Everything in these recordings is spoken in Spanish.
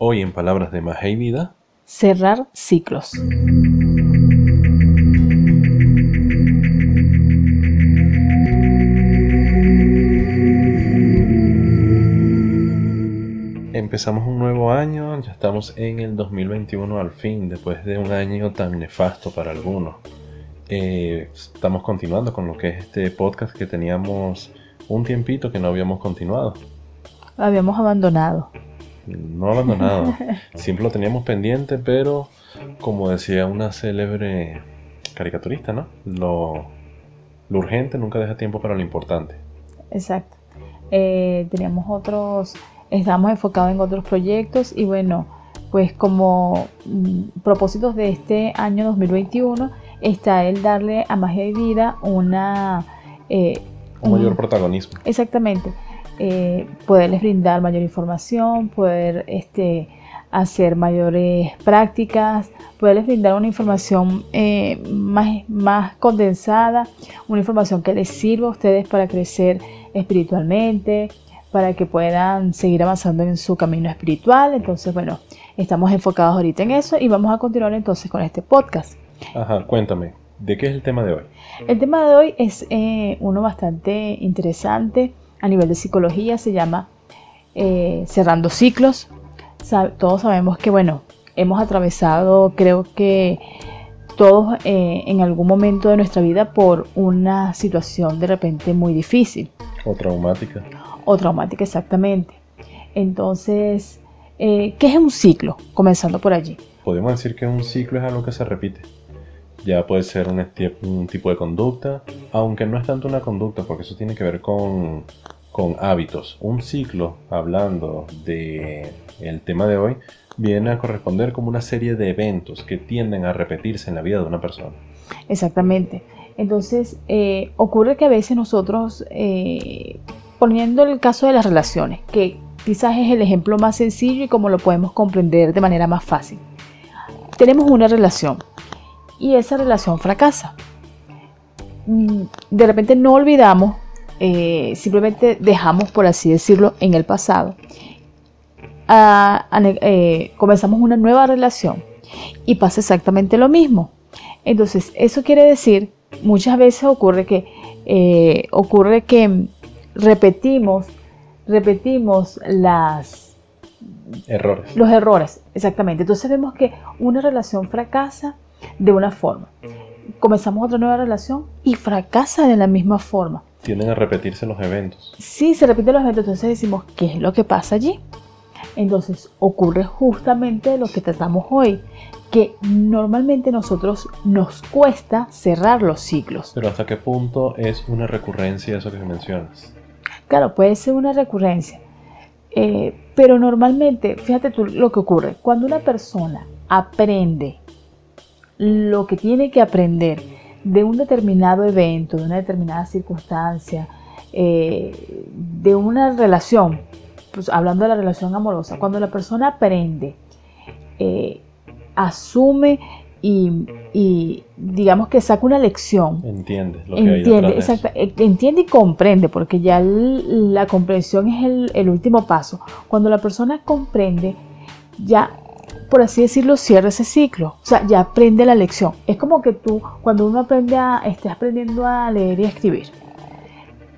Hoy en palabras de Vida, cerrar ciclos. Empezamos un nuevo año, ya estamos en el 2021 al fin, después de un año tan nefasto para algunos. Eh, estamos continuando con lo que es este podcast que teníamos un tiempito que no habíamos continuado. Lo habíamos abandonado. No abandonado, siempre lo teníamos pendiente, pero como decía una célebre caricaturista, ¿no? Lo, lo urgente nunca deja tiempo para lo importante. Exacto. Eh, teníamos otros, estábamos enfocados en otros proyectos y bueno, pues como mm, propósitos de este año 2021 está el darle a Magia y Vida una... Eh, un mayor protagonismo. Exactamente. Eh, poderles brindar mayor información, poder este, hacer mayores prácticas, poderles brindar una información eh, más, más condensada, una información que les sirva a ustedes para crecer espiritualmente, para que puedan seguir avanzando en su camino espiritual. Entonces, bueno, estamos enfocados ahorita en eso y vamos a continuar entonces con este podcast. Ajá, cuéntame, ¿de qué es el tema de hoy? El tema de hoy es eh, uno bastante interesante a nivel de psicología, se llama eh, Cerrando Ciclos. todos sabemos que, bueno, hemos atravesado, creo que todos eh, en algún momento de nuestra vida por una situación de repente muy difícil. O traumática. O traumática, exactamente. Entonces, ¿qué es un ciclo? Comenzando por allí. Podemos decir que un ciclo es algo que se repite ya puede ser un, tipo de conducta, aunque no es tanto una conducta, porque eso tiene que ver con, hábitos. Un ciclo, hablando de el tema de hoy, viene a corresponder como una serie de eventos que tienden a repetirse en la vida de una persona. Exactamente. Entonces, eh, ocurre que a veces nosotros, eh, poniendo el caso de las relaciones, que quizás es el ejemplo más sencillo y como lo podemos comprender de manera más fácil. Tenemos una relación, y esa relación fracasa. Mm, de repente no olvidamos, eh, simplemente dejamos, por así decirlo, en el pasado. Eh, comenzamos una nueva relación y pasa exactamente lo mismo. Entonces, eso quiere decir, muchas veces ocurre que, eh, ocurre que repetimos, repetimos las... Errores. Los errores, exactamente. Entonces vemos que una relación fracasa de una forma. Comenzamos otra nueva relación y fracasa de la misma forma. Tienden a repetirse los eventos. Sí, se repiten los eventos. Entonces decimos, ¿qué es lo que pasa allí? Entonces ocurre justamente lo que tratamos hoy, que normalmente nosotros nos cuesta cerrar los ciclos. Pero ¿hasta qué punto es una recurrencia eso que mencionas? Claro, puede ser una recurrencia. Eh, pero normalmente, fíjate tú lo que ocurre, cuando una persona aprende lo que tiene que aprender de un determinado evento, de una determinada circunstancia, eh, de una relación, pues hablando de la relación amorosa, cuando la persona aprende, eh, asume y, digamos que saca una lección. Entiende lo que entiende, hay eh, entiende y comprende, porque ya la comprensión es el, el último paso. Cuando la persona comprende, ya por así decirlo, cierra ese ciclo. O sea, ya aprende la lección. Es como que tú, cuando uno aprende a, estés aprendiendo a leer y a escribir,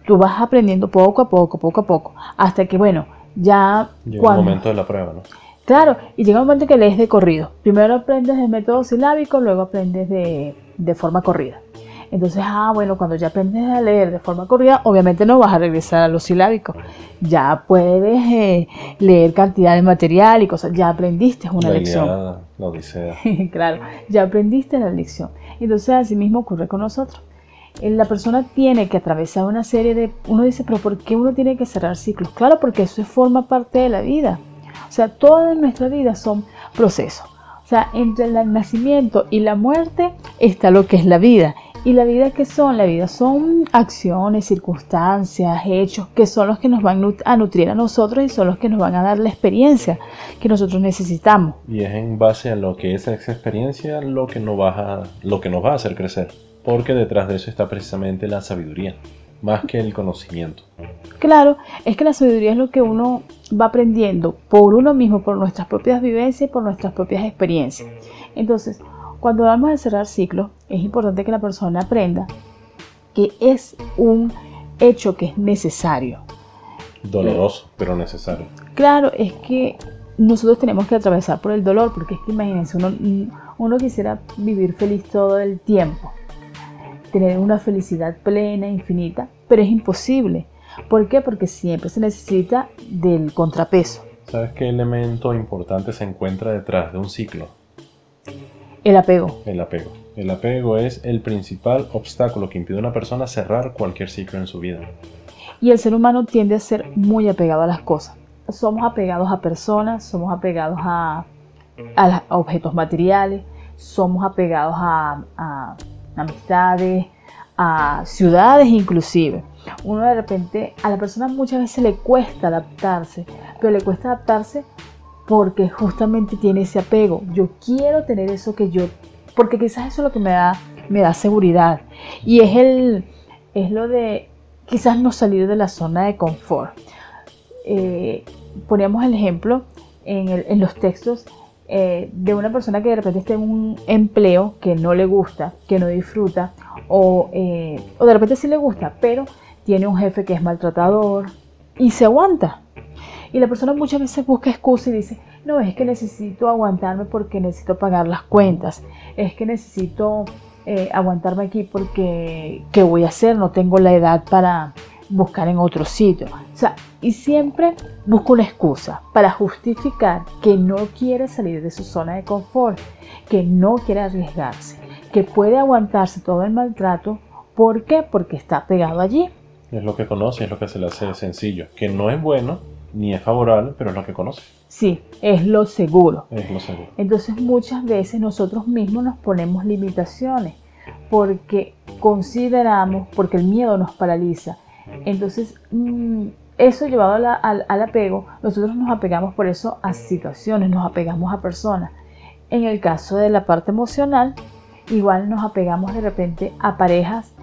tú vas aprendiendo poco a poco, poco a poco, hasta que, bueno, ya... Llega el momento de la prueba, ¿no? Claro, y llega un momento que lees de corrido. Primero aprendes de método silábico, luego aprendes de, de forma corrida. Entonces, ah, bueno, cuando ya aprendes a leer de forma corrida, obviamente no vas a regresar a los silábicos. Ya puedes eh, leer cantidad de material y cosas. Ya aprendiste una lección. la odisea. claro, ya aprendiste la lección. Entonces, así mismo ocurre con nosotros. Eh, la persona tiene que atravesar una serie de... Uno dice, pero ¿por qué uno tiene que cerrar ciclos? Claro, porque eso forma parte de la vida. O sea, toda nuestra vida son procesos. O sea, entre el nacimiento y la muerte está lo que es la vida. ¿Y la vida qué son? La vida son acciones, circunstancias, hechos que son los que nos van a nutrir a nosotros y son los que nos van a dar la experiencia que nosotros necesitamos. Y es en base a lo que es esa experiencia lo que nos va a, lo que nos va a hacer crecer, porque detrás de eso está precisamente la sabiduría. más que el conocimiento. Claro, es que la sabiduría es lo que uno va aprendiendo por uno mismo, por nuestras propias vivencias y por nuestras propias experiencias. Entonces, cuando hablamos de cerrar ciclos, es importante que la persona aprenda que es un hecho que es necesario. Doloroso, pero necesario. Claro, es que nosotros tenemos que atravesar por el dolor, porque es que imagínense, uno, uno quisiera vivir feliz todo el tiempo, tener una felicidad plena, infinita, pero es imposible. ¿Por qué? Porque siempre se necesita del contrapeso. ¿Sabes qué elemento importante se encuentra detrás de un ciclo? El apego. El apego. El apego es el principal obstáculo que impide a una persona cerrar cualquier ciclo en su vida. Y el ser humano tiende a ser muy apegado a las cosas. Somos apegados a personas, somos apegados a, a objetos materiales, somos apegados a, a amistades, a ciudades inclusive. Uno de repente, a la persona muchas veces le cuesta adaptarse, pero le cuesta adaptarse porque justamente tiene ese apego. Yo quiero tener eso que yo, porque quizás eso es lo que me da, me da seguridad. Y es, el, es lo de quizás no salir de la zona de confort. Eh, poníamos el ejemplo en, los textos eh, de una persona que de repente está en un empleo que no le gusta, que no disfruta, o, eh, o de repente sí le gusta, pero tiene un jefe que es maltratador y se aguanta. Y la persona muchas veces busca excusa y dice, no, es que necesito aguantarme porque necesito pagar las cuentas, es que necesito eh, aguantarme aquí porque, ¿qué voy a hacer? No tengo la edad para buscar en otro sitio. O sea, y siempre busca una excusa para justificar que no quiere salir de su zona de confort, que no quiere arriesgarse, que puede aguantarse todo el maltrato. ¿Por qué? Porque está pegado allí. Es lo que conoce, es lo que se le hace sencillo, que no es bueno, ni es favorable, pero es lo que conoce. Sí, es lo seguro. Es lo seguro. Entonces muchas veces nosotros mismos nos ponemos limitaciones porque consideramos, porque el miedo nos paraliza. Entonces, mm, eso llevado al, al apego, nosotros nos apegamos por eso a situaciones, nos apegamos a personas. En el caso de la parte emocional, igual nos apegamos de repente a parejas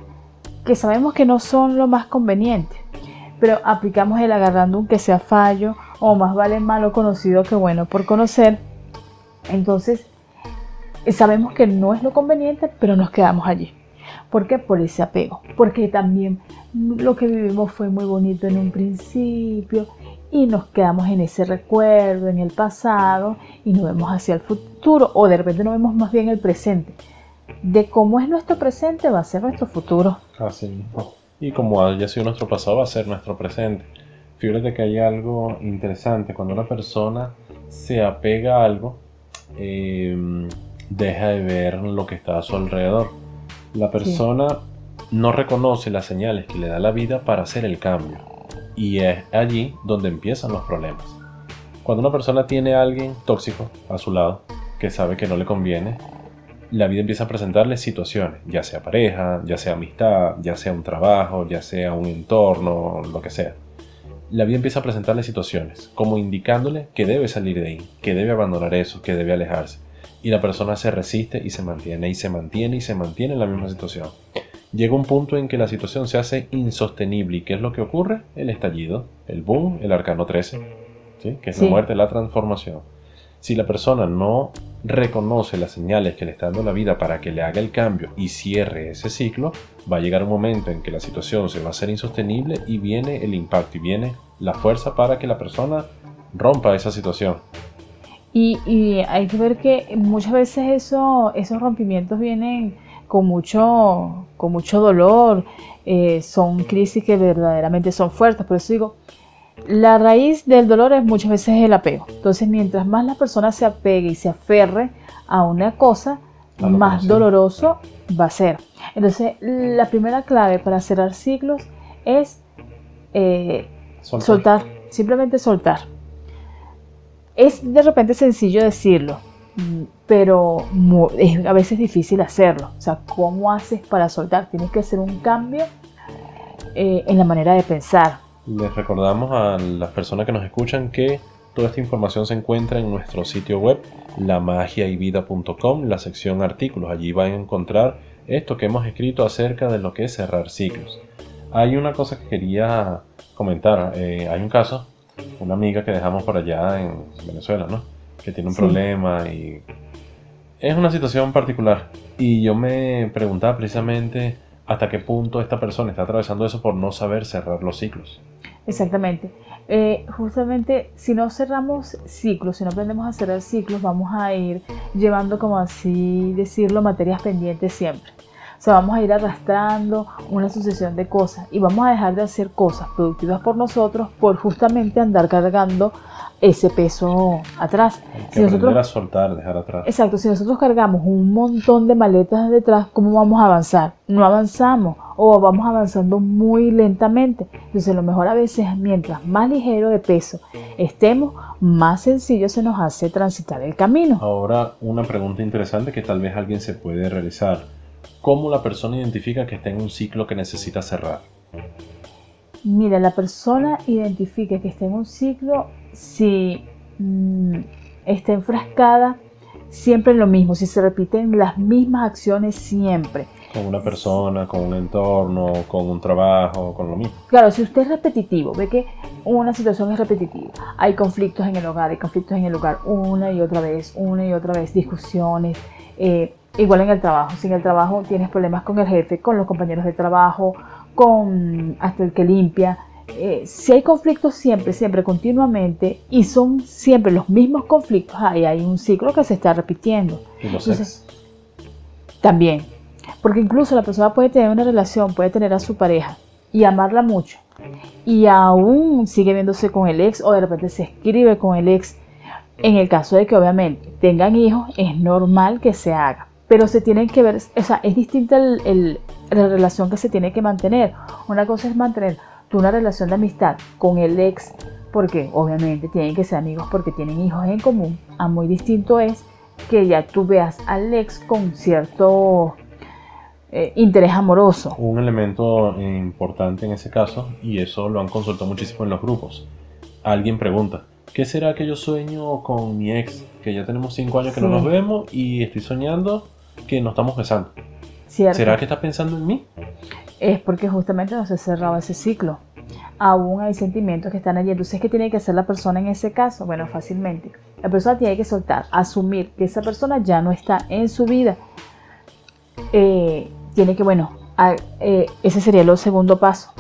que sabemos que no son lo más conveniente pero aplicamos el agarrando un que sea fallo o más vale malo conocido que bueno por conocer. Entonces, sabemos que no es lo conveniente, pero nos quedamos allí. ¿Por qué? Por ese apego. Porque también lo que vivimos fue muy bonito en un principio y nos quedamos en ese recuerdo, en el pasado y nos vemos hacia el futuro o de repente nos vemos más bien el presente. De cómo es nuestro presente va a ser nuestro futuro. Así mismo y como haya sido nuestro pasado va a ser nuestro presente. Fíjate que hay algo interesante, cuando una persona se apega a algo, em, deja de ver lo que está a su alrededor. La persona no reconoce las señales que le da la vida para hacer el cambio. Y es allí donde empiezan los problemas. Cuando una persona tiene a alguien tóxico a su lado, que sabe que no le conviene, la vida empieza a presentarle situaciones, ya sea pareja, ya sea amistad, ya sea un trabajo, ya sea un entorno, lo que sea. La vida empieza a presentarle situaciones, como indicándole que debe salir de ahí, que debe abandonar eso, que debe alejarse. Y la persona se resiste y se mantiene, y se mantiene y se mantiene en la misma situación. Llega un punto en que la situación se hace insostenible. ¿Y qué es lo que ocurre? El estallido, el boom, el arcano 13, ¿sí? que es la muerte, la transformación. Si la persona no reconoce las señales que le está dando la vida para que le haga el cambio y cierre ese ciclo, va a llegar un momento en que la situación se va a hacer insostenible y viene el impacto y viene la fuerza para que la persona rompa esa situación. Y, hay que ver que muchas veces eso, esos rompimientos vienen con mucho, con mucho dolor, eh, son crisis que verdaderamente son fuertes, por eso digo, la raíz del dolor es muchas veces el apego. Entonces, mientras más la persona se apegue y se aferre a una cosa, más doloroso va a ser. Entonces, la primera clave para cerrar ciclos es eh, soltar. simplemente soltar. Es de repente sencillo decirlo, pero es a veces difícil hacerlo. O sea, ¿cómo haces para soltar? Tienes que hacer un cambio eh, en la manera de pensar les recordamos a las personas que nos escuchan que toda esta información se encuentra en nuestro sitio web, lamagiayvida.com, la sección artículos. Allí van a encontrar esto que hemos escrito acerca de lo que es cerrar ciclos. Hay una cosa que quería comentar. Eh, hay un caso, una amiga que dejamos por allá en Venezuela, ¿no? Que tiene un Sí. problema y es una situación particular. Y yo me preguntaba precisamente hasta qué punto esta persona está atravesando eso por no saber cerrar los ciclos. Exactamente. Eh, justamente, si no cerramos ciclos, si no aprendemos a cerrar ciclos, vamos a ir llevando, como así decirlo, materias pendientes siempre. O sea, vamos a ir arrastrando una sucesión de cosas y vamos a dejar de hacer cosas productivas por nosotros por justamente andar cargando ese peso atrás. Hay que Si nosotros- a soltar, dejar atrás. Exacto, si nosotros cargamos un montón de maletas detrás, ¿cómo vamos a avanzar? No avanzamos o vamos avanzando muy lentamente. Entonces lo mejor a veces, mientras más ligero de peso estemos, más sencillo se nos hace transitar el camino. Ahora, una pregunta interesante que tal vez alguien se puede realizar. ¿Cómo la persona identifica que está en un ciclo que necesita cerrar? Mira, la persona identifica que está en un ciclo si mm, está enfrascada siempre en lo mismo, si se repiten las mismas acciones siempre. Con una persona, con un entorno, con un trabajo, con lo mismo. Claro, si usted es repetitivo, ve que una situación es repetitiva, hay conflictos en el hogar, hay conflictos en el hogar una y otra vez, una y otra vez, discusiones, eh, igual en el trabajo, si en el trabajo tienes problemas con el jefe, con los compañeros de trabajo, con hasta el que limpia, eh, si hay conflictos siempre, siempre, continuamente, y son siempre los mismos conflictos, ahí hay un ciclo que se está repitiendo. Y los Entonces. También, porque incluso la persona puede tener una relación, puede tener a su pareja y amarla mucho y aún sigue viéndose con el ex o de repente se escribe con el ex. En el caso de que obviamente tengan hijos, es normal que se haga, pero se tienen que ver, o sea, es distinta el- el- la relación que se tiene que mantener. Una cosa es mantener tú una relación de amistad con el ex, porque obviamente tienen que ser amigos porque tienen hijos en común. A muy distinto es que ya tú veas al ex con cierto eh, interés amoroso. Un elemento importante en ese caso, y eso lo han consultado muchísimo en los grupos. Alguien pregunta, ¿qué será que yo sueño con mi ex? Que ya tenemos cinco años que no Sí. nos vemos y estoy soñando que nos estamos besando. ¿cierto? ¿Será que está pensando en mí? Es porque justamente no se cerraba ese ciclo. Aún hay sentimientos que están allí. Entonces, ¿qué tiene que hacer la persona en ese caso? Bueno, fácilmente. La persona tiene que soltar, asumir que esa persona ya no está en su vida. Eh, tiene que, bueno, eh, ese sería el segundo paso.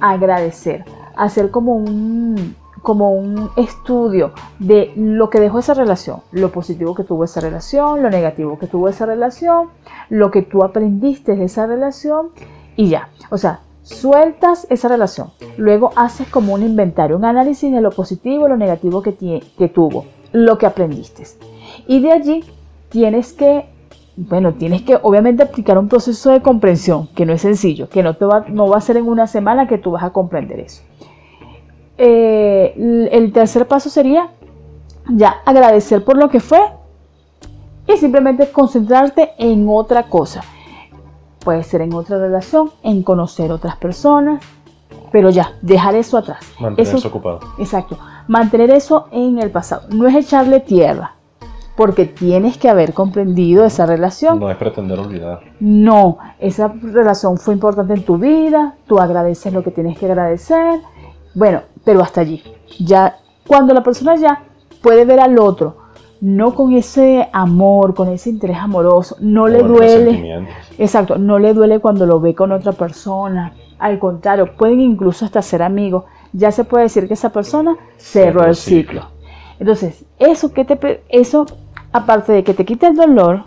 Agradecer. Hacer como un, como un estudio de lo que dejó esa relación, lo positivo que tuvo esa relación, lo negativo que tuvo esa relación, lo que tú aprendiste de esa relación y ya. O sea, sueltas esa relación. Luego haces como un inventario, un análisis de lo positivo y lo negativo que, tuvo, lo que aprendiste. Y de allí tienes que, bueno, tienes que obviamente aplicar un proceso de comprensión, que no es sencillo, que no, te va, no va a ser en una semana que tú vas a comprender eso. Eh, el tercer paso sería ya agradecer por lo que fue y simplemente concentrarte en otra cosa. Puede ser en otra relación, en conocer otras personas, pero ya, dejar eso atrás. Mantenerse Eso- ocupado. Exacto, mantener eso en el pasado. No es echarle tierra, porque tienes que haber comprendido esa relación. No es pretender olvidar. No, esa relación fue importante en tu vida, tú agradeces lo que tienes que agradecer, bueno, pero hasta allí. Ya, cuando la persona ya puede ver al otro, no con ese amor, con ese interés amoroso, no le o duele. Exacto, no le duele cuando lo ve con otra persona. Al contrario, pueden incluso hasta ser amigos. Ya se puede decir que esa persona cerró el ciclo. Entonces, eso que te eso aparte de que te quita el dolor,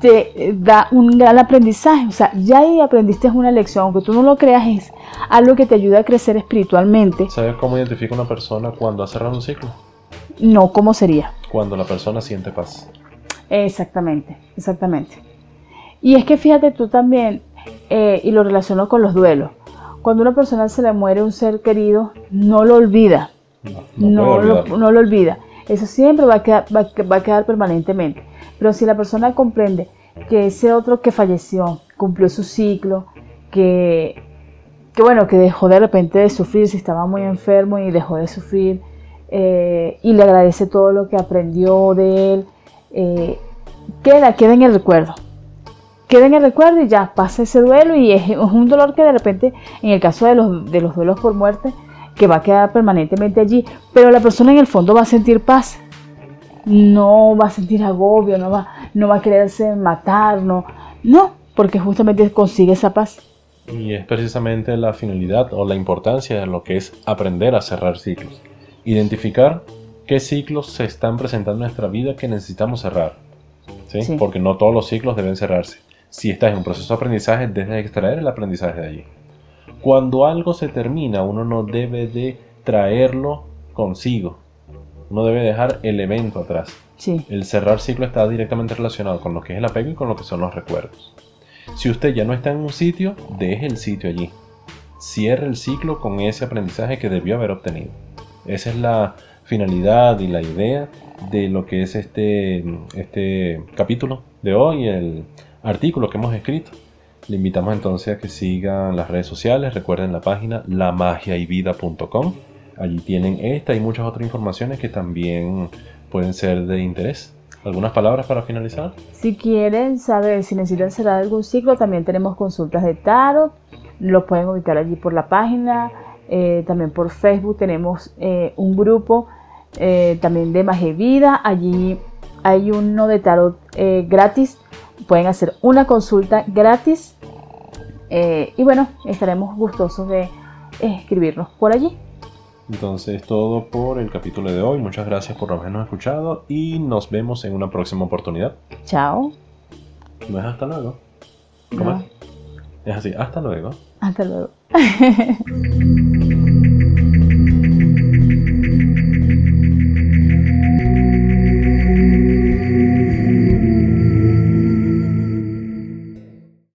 te eh, da un gran aprendizaje. O sea, ya ahí aprendiste una lección, aunque tú no lo creas, es algo que te ayuda a crecer espiritualmente. ¿Sabes cómo identifica una persona cuando ha cerrado un ciclo? No, ¿cómo sería? Cuando la persona siente paz. Exactamente, exactamente. Y es que fíjate tú también, eh, y lo relaciono con los duelos. Cuando a una persona se le muere un ser querido, no lo olvida, No, no, no, puede lo, no lo olvida. Eso siempre va a, quedar, va, va a quedar permanentemente. Pero si la persona comprende que ese otro que falleció cumplió su ciclo, que, que bueno, que dejó de repente de sufrir, si estaba muy enfermo y dejó de sufrir, eh, y le agradece todo lo que aprendió de él, eh, queda, queda en el recuerdo. queda en el recuerdo y ya pasa ese duelo y es, un dolor que de repente, en el caso de los, de los duelos por muerte, que va a quedar permanentemente allí, pero la persona en el fondo va a sentir paz, no va a sentir agobio, no va, no va a quererse matar, no, no, porque justamente consigue esa paz. Y es precisamente la finalidad o la importancia de lo que es aprender a cerrar ciclos. Identificar qué ciclos se están presentando en nuestra vida que necesitamos cerrar. ¿sí? Porque no todos los ciclos deben cerrarse. Si estás en un proceso de aprendizaje, debes extraer el aprendizaje de allí. Cuando algo se termina, uno no debe de traerlo consigo. Uno debe dejar el evento atrás. Sí. El cerrar ciclo está directamente relacionado con lo que es el apego y con lo que son los recuerdos. Si usted ya no está en un sitio, deje el sitio allí. Cierre el ciclo con ese aprendizaje que debió haber obtenido. Esa es la finalidad y la idea de lo que es este, este capítulo de hoy, el artículo que hemos escrito. Le invitamos entonces a que sigan las redes sociales, recuerden la página lamagiayvida.com. Allí tienen esta y muchas otras informaciones que también pueden ser de interés. ¿Algunas palabras para finalizar? Si quieren saber si necesitan cerrar algún ciclo, también tenemos consultas de tarot. Lo pueden ubicar allí por la página. Eh, también por Facebook tenemos eh, un grupo eh, también de Magia Vida. Allí hay uno de tarot gratis. Pueden hacer una consulta gratis. y bueno, estaremos gustosos de escribirnos por allí. Entonces, todo por el capítulo de hoy. Muchas gracias por habernos escuchado y nos vemos en una próxima oportunidad. Chao. ¿No es hasta luego? ¿Cómo es? Es así, hasta luego. Hasta luego.